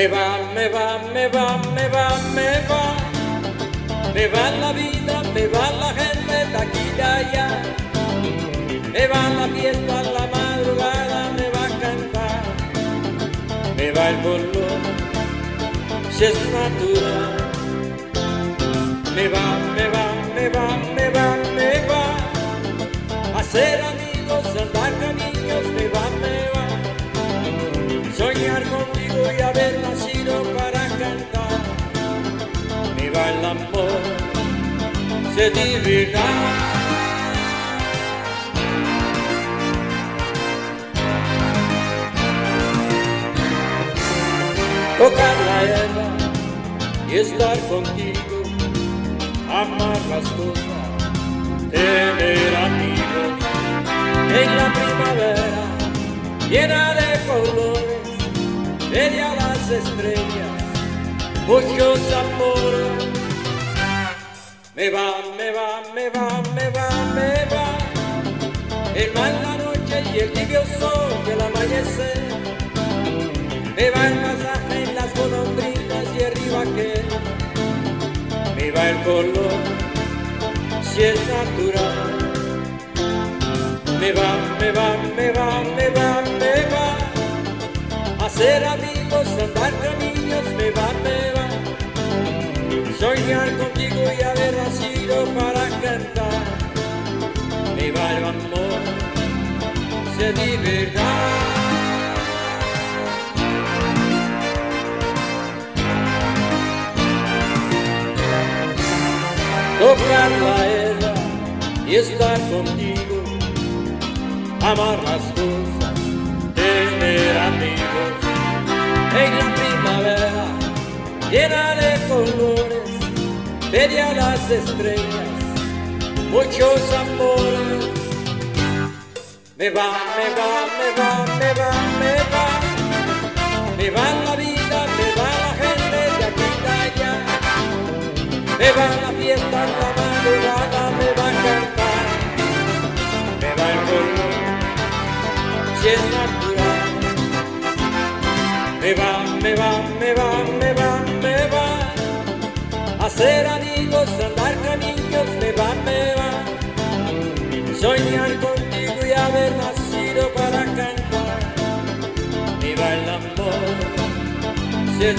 Me va, me va, me va, me va, me va. Me va la vida, me va la gente de aquí y allá. Me va la fiesta, la madrugada, me va a cantar. Me va el color, si es natural. Me va, me va, me va, me va, me va. A ser amigos, andar caminos, me va, me va. Soñar contigo y haber nacido para cantar. El amor, se divertirá. tocar la hierba y estar contigo, amar las cosas, tener amigos en la primavera llena de las estrellas, muchos amores. Me va, me va, me va, me va, me va, el mal la noche y el tibio sol del amanecer. Me va el pasaje en las golondrinas y arriba que me va el color, si es natural. Me va, me va, me va, me va, me va. A ser andar caminos, me va, me va. Soñar contigo y haber nacido para cantar. Me va el amor, se divertirá. tocar la era y estar contigo, amar las cosas, tener amigos en la primavera llena de colores, ver a las estrellas, muchos amores. Me va, me va, me va, me va, me va, me va la vida, me va la gente de aquí y allá. Me va la fiesta, la madrugada me va a cantar. Me va el color, si me va, me va, me va, me va. A ser amigos, andar caminos, me va, me va. Soñar contigo y haber nacido para cantar. Me va el amor, si es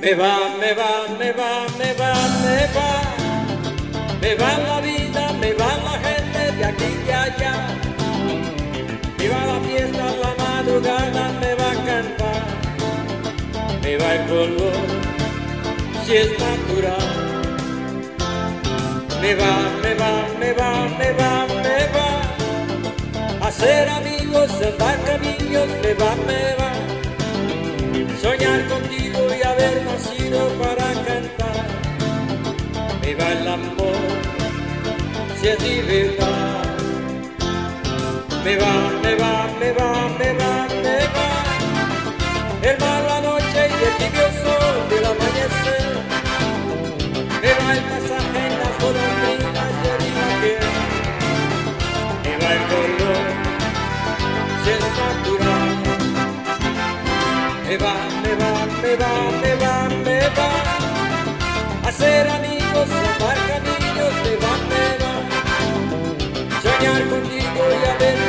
Me va, me va, me va, me va, me va. Me va la vida, me va la gente de aquí y allá. Me va la fiesta, la madrugada me va a cantar. Me va el color, si es natural. Me va, me va, me va, me va, me va. A ser amigos, andar caminos, me va, me va. Me va el amor, si es libertad. Me va, me va, me va, me va, me va. El mar, la noche y el tibio sol del amanecer. Me va el pasaje en las golondrinas el imagen. Me va el color, si es natural. me va, me va, me va. Hacer amigos, tomar caminos de bandera, soñar contigo y a ver